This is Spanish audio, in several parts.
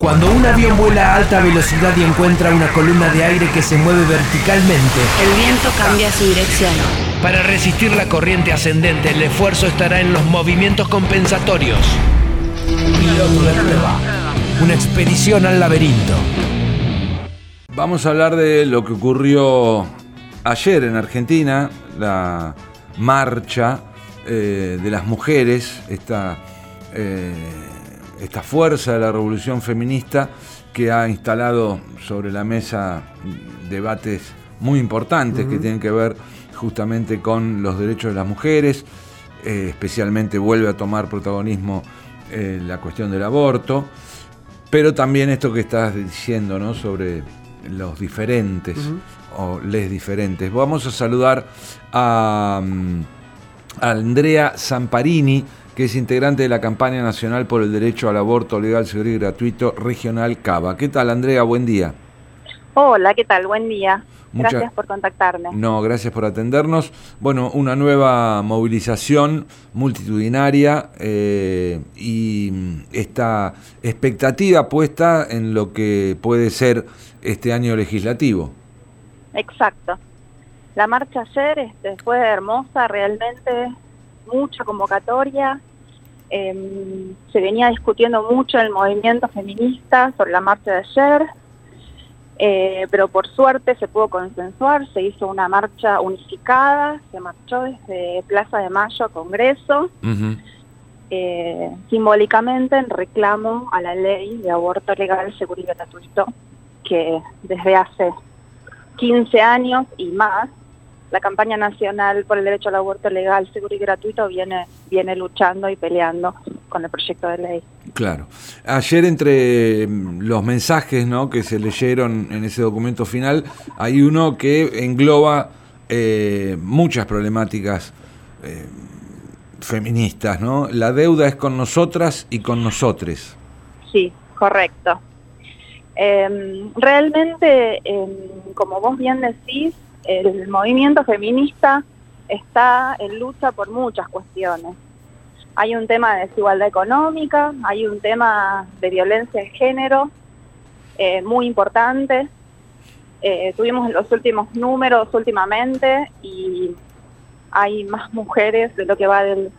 Cuando un avión vuela a alta velocidad y encuentra una columna de aire que se mueve verticalmente, El viento cambia su dirección. para resistir la corriente ascendente, el esfuerzo estará en los movimientos compensatorios. Piloto de prueba. Una expedición al laberinto. Vamos a hablar de lo que ocurrió ayer en Argentina, la marcha eh, de las mujeres, esta, eh, esta fuerza de la revolución feminista que ha instalado sobre la mesa debates muy importantes que tienen que ver justamente con los derechos de las mujeres, eh, especialmente vuelve a tomar protagonismo eh, la cuestión del aborto, pero también esto que estás diciendo, ¿no? Sobre los diferentes o les diferentes. Vamos a saludar a, mm, a Andrea Zamparini, que es integrante de la campaña nacional por el derecho al aborto legal, seguro y gratuito regional CABA. ¿Qué tal, Andrea? Buen día. Hola, ¿qué tal? Buen día. Gracias por contactarme. No, gracias por atendernos. Bueno, una nueva movilización multitudinaria eh, y mm, esta expectativa puesta en lo que puede ser este año legislativo. Exacto. La marcha ayer este, fue hermosa, realmente mucha convocatoria. Em, se venía discutiendo mucho el movimiento feminista sobre la marcha de ayer, eh, pero por suerte se pudo consensuar, se hizo una marcha unificada, se marchó desde Plaza de Mayo a Congreso, eh, simbólicamente en reclamo a la ley de aborto legal, seguro y gratuito, que desde hace 15 años y más, la campaña nacional por el derecho al aborto legal, seguro y gratuito viene, viene luchando y peleando con el proyecto de ley. Claro. Ayer entre mm, los mensajes ¿no? que se leyeron en ese documento final, hay uno que engloba eh, muchas problemáticas eh, feministas. ¿no? La deuda es con nosotras y con nosotres. Sí, correcto. Em, realmente, em, como vos bien decís, el movimiento feminista está en lucha por muchas cuestiones. Hay un tema de desigualdad económica, hay un tema de violencia de género eh, muy importante. Eh, tuvimos los últimos números últimamente y hay más mujeres de lo que va de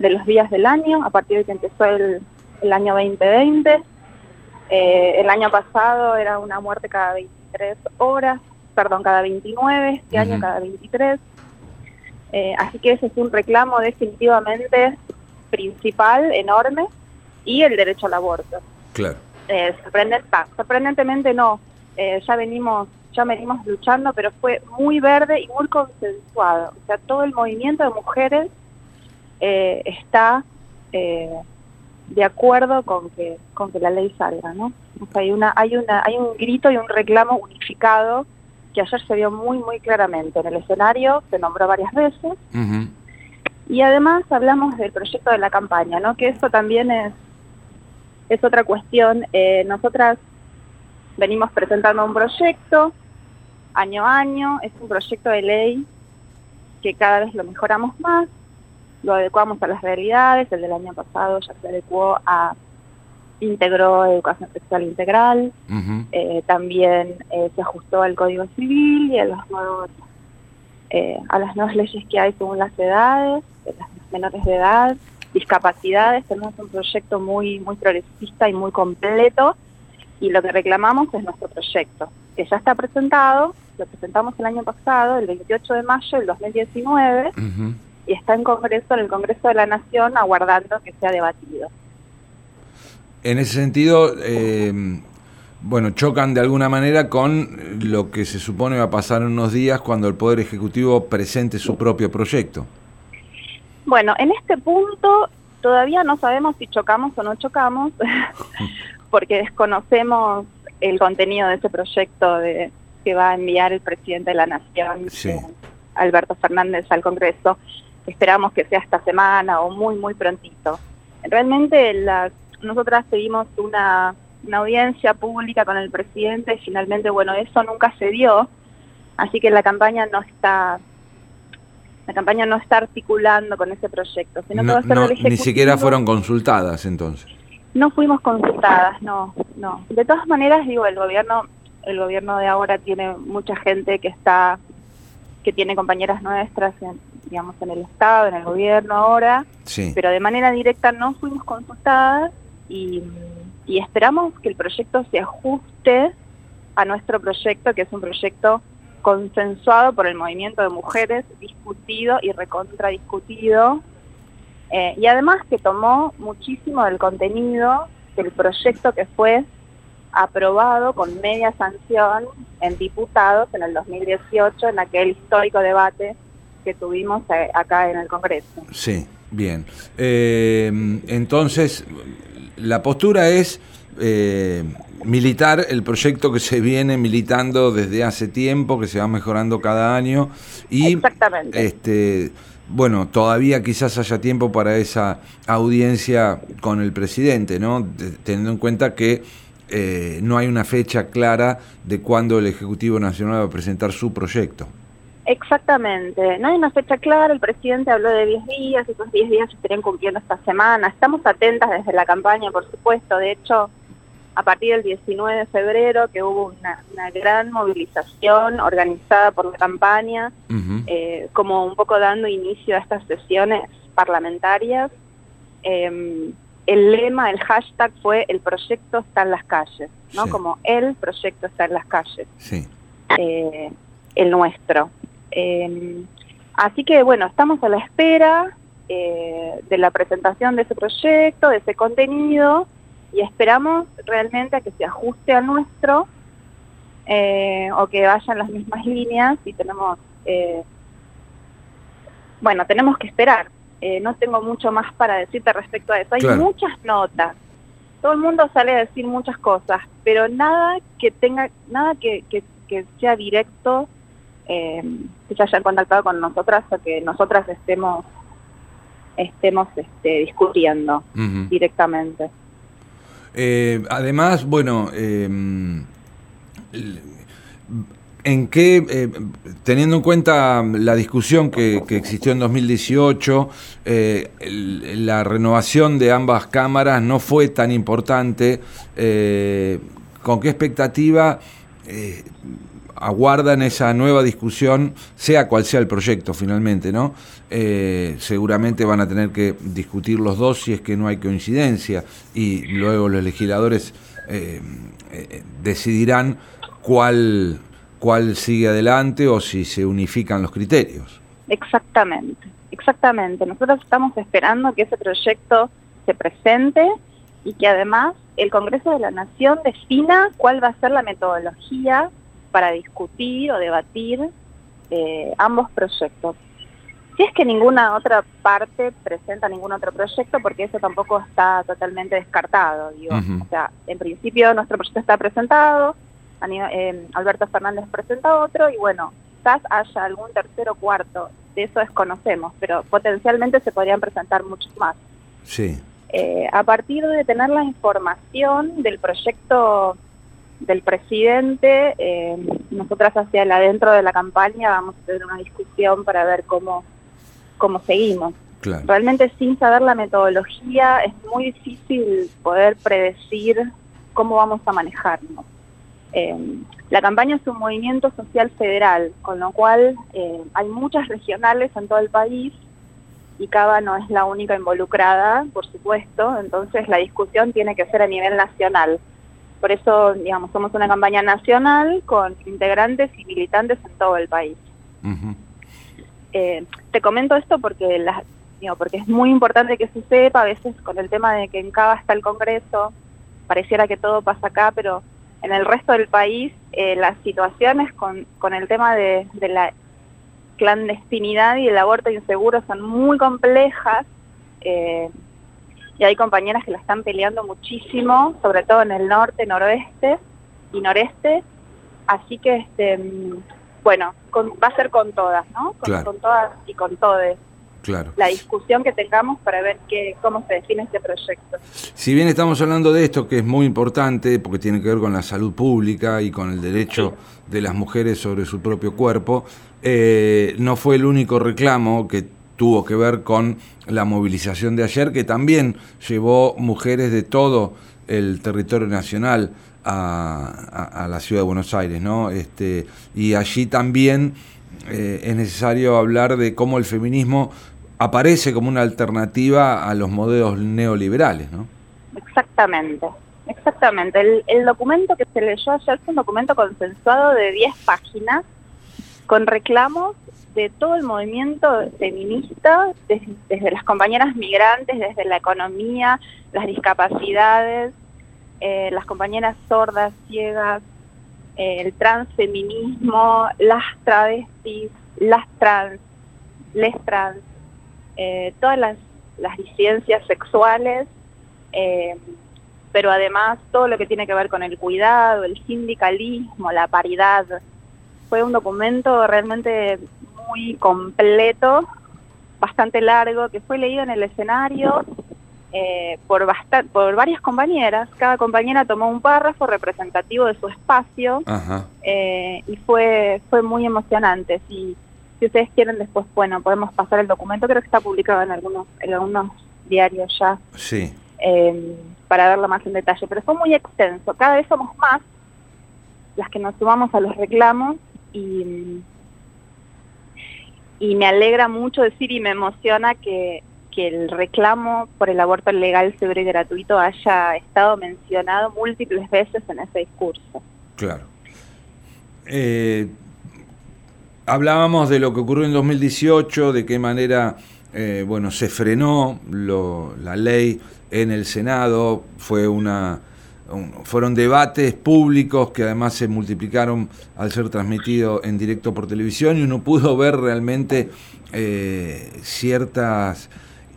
los días del año, a partir de que empezó el, el año 2020. Eh, el año pasado era una muerte cada 23 horas, perdón, cada 29, este año cada 23. Eh, así que ese es un reclamo definitivamente principal, enorme, y el derecho al aborto. Claro. Eh, sorprendente- sorprendentemente no, Eh, ya venimos ya venimos luchando, pero fue muy verde y muy consensuado. O sea, todo el movimiento de mujeres está de acuerdo con que con que la ley salga, ¿no? O sea, hay una hay una hay un grito y un reclamo unificado que ayer se vio muy muy claramente en el escenario, se nombró varias veces y además hablamos del proyecto de la campaña, ¿no? Que eso también es, es otra cuestión. Eh, nosotras venimos presentando un proyecto año a año, es un proyecto de ley que cada vez lo mejoramos más, lo adecuamos a las realidades, el del año pasado ya se adecuó a, integró educación sexual integral, eh, también eh, se ajustó al Código Civil y a los nuevos eh, a las nuevas leyes que hay según las edades, de las menores de edad, discapacidades. Tenemos un proyecto muy muy progresista y muy completo y lo que reclamamos es nuestro proyecto, que ya está presentado, lo presentamos el año pasado, el 28 de mayo del 2019, Ujú. y está en Congreso, en el Congreso de la Nación, aguardando que sea debatido. En ese sentido, eh, bueno, chocan de alguna manera con lo que se supone va a pasar en unos días cuando el Poder Ejecutivo presente su propio proyecto. Bueno, en este punto todavía no sabemos si chocamos o no chocamos, porque desconocemos el contenido de ese proyecto de, que va a enviar el presidente de la Nación, Sí. eh, Alberto Fernández, al Congreso. Esperamos que sea esta semana o muy, muy prontito. Realmente las, nosotras pedimos una, una audiencia pública con el presidente y finalmente, bueno, eso nunca se dio, así que la campaña no está la campaña no está articulando con ese proyecto, sino que va No- a ser no, del ni siquiera fueron consultadas entonces. No fuimos consultadas, no, no. De todas maneras, digo, el gobierno, el gobierno de ahora tiene mucha gente que está, que tiene compañeras nuestras, en, digamos, en el Estado, en el gobierno ahora, Sí. pero de manera directa no fuimos consultadas y, esperamos que el proyecto se ajuste a nuestro proyecto, que es un proyecto consensuado por el movimiento de mujeres, discutido y recontradiscutido, eh, y además que tomó muchísimo del contenido del proyecto que fue aprobado con media sanción en diputados en el 2018, en aquel histórico debate que tuvimos eh, acá en el Congreso. Sí, bien. Eh, entonces, la postura es eh, militar el proyecto que se viene militando desde hace tiempo, que se va mejorando cada año y Exactamente. este bueno, todavía quizás haya tiempo para esa audiencia con el presidente, ¿no? De- teniendo en cuenta que eh, no hay una fecha clara de cuándo el Ejecutivo Nacional va a presentar su proyecto. Exactamente, no hay una fecha clara, el presidente habló de 10 días, esos 10 días se estarían cumpliendo esta semana. Estamos atentas desde la campaña, por supuesto, de hecho, a partir del 19 de febrero, que hubo una, una gran movilización organizada por la campaña, eh, como un poco dando inicio a estas sesiones parlamentarias. Eh, el lema, el hashtag fue el proyecto está en las calles, ¿no? Sí. Como el proyecto está en las calles Sí. eh, el nuestro. Eh, así que bueno, estamos a la espera eh, de la presentación de ese proyecto, de ese contenido, y esperamos realmente a que se ajuste al nuestro eh, o que vaya en las mismas líneas y tenemos, eh, bueno, tenemos que esperar. No tengo mucho más para decirte respecto a eso. Hay Claro. muchas notas. Todo el mundo sale a decir muchas cosas, pero nada que tenga, nada que, que, que sea directo, eh, que se hayan contactado con nosotras o que nosotras estemos estemos este, discutiendo directamente. Eh, además, bueno, eh, ¿en qué, eh, teniendo en cuenta la discusión que, que existió en 2018, eh, el- la renovación de ambas cámaras no fue tan importante, ¿con qué expectativa aguardan esa nueva discusión, sea cual sea el proyecto finalmente, ¿no? Eh, seguramente van a tener que discutir los dos si es que no hay coincidencia y luego los legisladores eh, eh, decidirán cuál, cuál sigue adelante o si se unifican los criterios. Exactamente, exactamente. Nosotros estamos esperando que ese proyecto se presente y que además el Congreso de la Nación defina cuál va a ser la metodología para discutir o debatir eh, ambos proyectos. Si es que ninguna otra parte presenta ningún otro proyecto, porque eso tampoco está totalmente descartado. Digo. O sea, en principio nuestro proyecto está presentado, eh, Alberto Fernández presenta otro y bueno, quizás haya algún tercero o cuarto, de eso desconocemos, pero potencialmente se podrían presentar muchos más. Sí, Eh, a partir de tener la información del proyecto del presidente, eh, nosotras hacia el adentro de la campaña vamos a tener una discusión para ver cómo, cómo seguimos. claro. Realmente sin saber la metodología es muy difícil poder predecir cómo vamos a manejarnos. Eh, la campaña es un movimiento social federal, con lo cual eh, hay muchas regionales en todo el país y Cava no es la única involucrada, por supuesto, entonces la discusión tiene que ser a nivel nacional. Por eso, digamos, somos una campaña nacional con integrantes y militantes en todo el país. Eh, te comento esto porque, la- digo, porque es muy importante que se sepa, a veces con el tema de que en Cava está el Congreso, pareciera que todo pasa acá, pero en el resto del país eh, las situaciones con, con el tema de, de la clandestinidad y el aborto inseguro son muy complejas eh, y hay compañeras que la están peleando muchísimo, sobre todo en el norte, noroeste y noreste, así que este mm, bueno, con- va a ser con todas, ¿no? Con, Claro. con todas y con todes Claro. la discusión que tengamos para ver qué, cómo se define este proyecto. Si bien estamos hablando de esto, que es muy importante porque tiene que ver con la salud pública y con el derecho de las mujeres sobre su propio cuerpo, eh, no fue el único reclamo que tuvo que ver con la movilización de ayer, que también llevó mujeres de todo el territorio nacional a, la ciudad de Buenos Aires, ¿no? Este, y allí también eh, es necesario hablar de cómo el feminismo aparece como una alternativa a los modelos neoliberales, ¿no? Exactamente, exactamente. El, el documento que se leyó ayer fue un documento consensuado de 10 páginas con reclamos de todo el movimiento feminista, desde, las compañeras migrantes, desde la economía, las discapacidades, eh, las compañeras sordas, ciegas, eh, el transfeminismo, las travestis, las trans, les trans, eh, todas las, las, disidencias sexuales, pero además todo lo que tiene que ver con el cuidado, el sindicalismo, la paridad. Fue un documento realmente muy completo, bastante largo, que fue leído en el escenario eh, por, por varias compañeras. Cada compañera tomó un párrafo representativo de su espacio eh, y fue, fue muy emocionante. Si, si ustedes quieren después, bueno, podemos pasar el documento, creo que está publicado en algunos, en algunos diarios ya. Sí. Eh, para verlo más en detalle, pero fue muy extenso. Cada vez somos más las que nos sumamos a los reclamos y y me alegra mucho decir y me emociona que, el reclamo por el aborto legal, seguro y gratuito haya estado mencionado múltiples veces en ese discurso. Claro. Eh, hablábamos de lo que ocurrió en 2018, de qué manera eh, bueno, se frenó la ley en el Senado, fue una fueron debates públicos que además se multiplicaron al ser transmitido en directo por televisión y uno pudo ver realmente eh, ciertas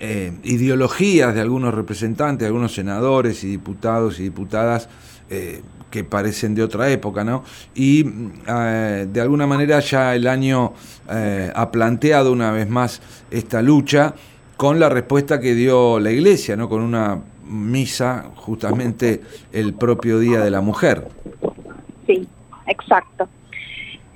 eh, ideologías de algunos representantes, de algunos senadores y diputados y diputadas eh, que parecen de otra época, ¿no? Y de alguna manera ya el año ha planteado una vez más esta lucha con la respuesta que dio la Iglesia, ¿no? Con una misa justamente el propio Día de la Mujer. Sí, exacto.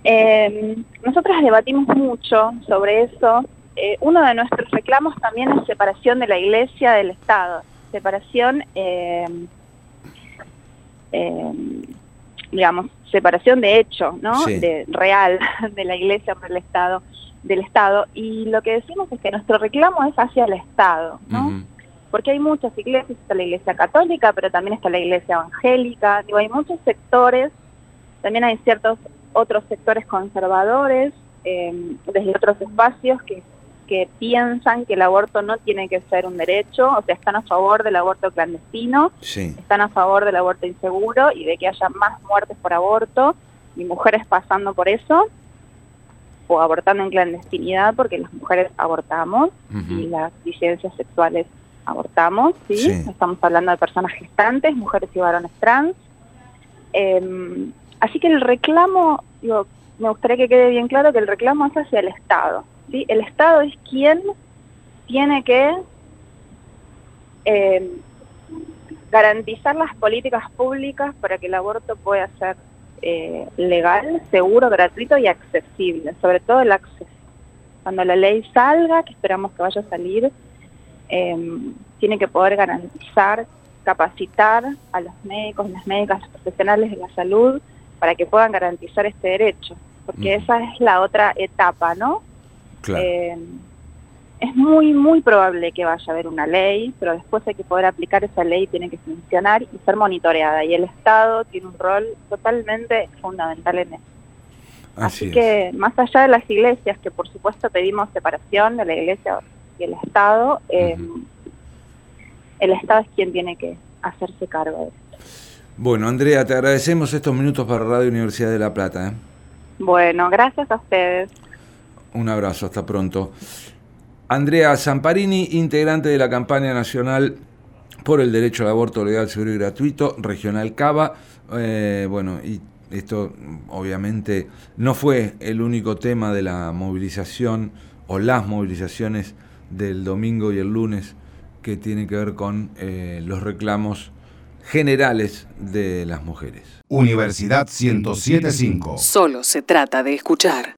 Eh, nosotros debatimos mucho sobre eso. Eh, uno de nuestros reclamos también es separación de la Iglesia del Estado, separación, eh, digamos, separación de hecho, ¿no? De real de la Iglesia por el Estado, del Estado. Y lo que decimos es que nuestro reclamo es hacia el Estado, ¿no? Porque hay muchas iglesias, está la iglesia católica, pero también está la iglesia evangélica, digo, hay muchos sectores, también hay ciertos otros sectores conservadores, em, desde otros espacios que, que piensan que el aborto no tiene que ser un derecho, o sea, están a favor del aborto clandestino, están a favor del aborto inseguro y de que haya más muertes por aborto y mujeres pasando por eso o abortando en clandestinidad porque las mujeres abortamos y las disidencias sexuales abortamos, ¿sí? Estamos hablando de personas gestantes, mujeres y varones trans. Em, así que el reclamo, digo, me gustaría que quede bien claro que el reclamo es hacia el Estado, ¿sí? El Estado es quien tiene que em, garantizar las políticas públicas para que el aborto pueda ser eh, legal, seguro, gratuito y accesible, sobre todo el acceso. Cuando la ley salga, que esperamos que vaya a salir, Em, tiene que poder garantizar, capacitar a los médicos, las médicas, los profesionales de la salud para que puedan garantizar este derecho, porque esa es la otra etapa, ¿no? Em, es muy, muy probable que vaya a haber una ley, pero después hay que poder aplicar esa ley, tiene que funcionar y ser monitoreada, y el Estado tiene un rol totalmente fundamental en eso. Así, que más allá de las iglesias, que por supuesto pedimos separación de la iglesia y el Estado, eh, el Estado es quien tiene que hacerse cargo de esto. Bueno, Andrea, te agradecemos estos minutos para Radio Universidad de La Plata. ¿eh? Bueno, gracias a ustedes. Un abrazo, hasta pronto. Andrea Zamparini, integrante de la campaña nacional por el derecho al aborto legal, seguro y gratuito, Regional Cava. Eh, bueno, y esto obviamente no fue el único tema de la movilización o las movilizaciones del domingo y el lunes que tiene que ver con eh, los reclamos generales de las mujeres. Universidad 1075. Solo se trata de escuchar.